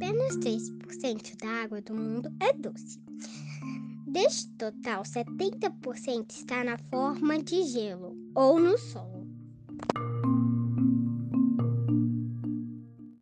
Apenas 3% da água do mundo é doce. Deste total, 70% está na forma de gelo ou no solo.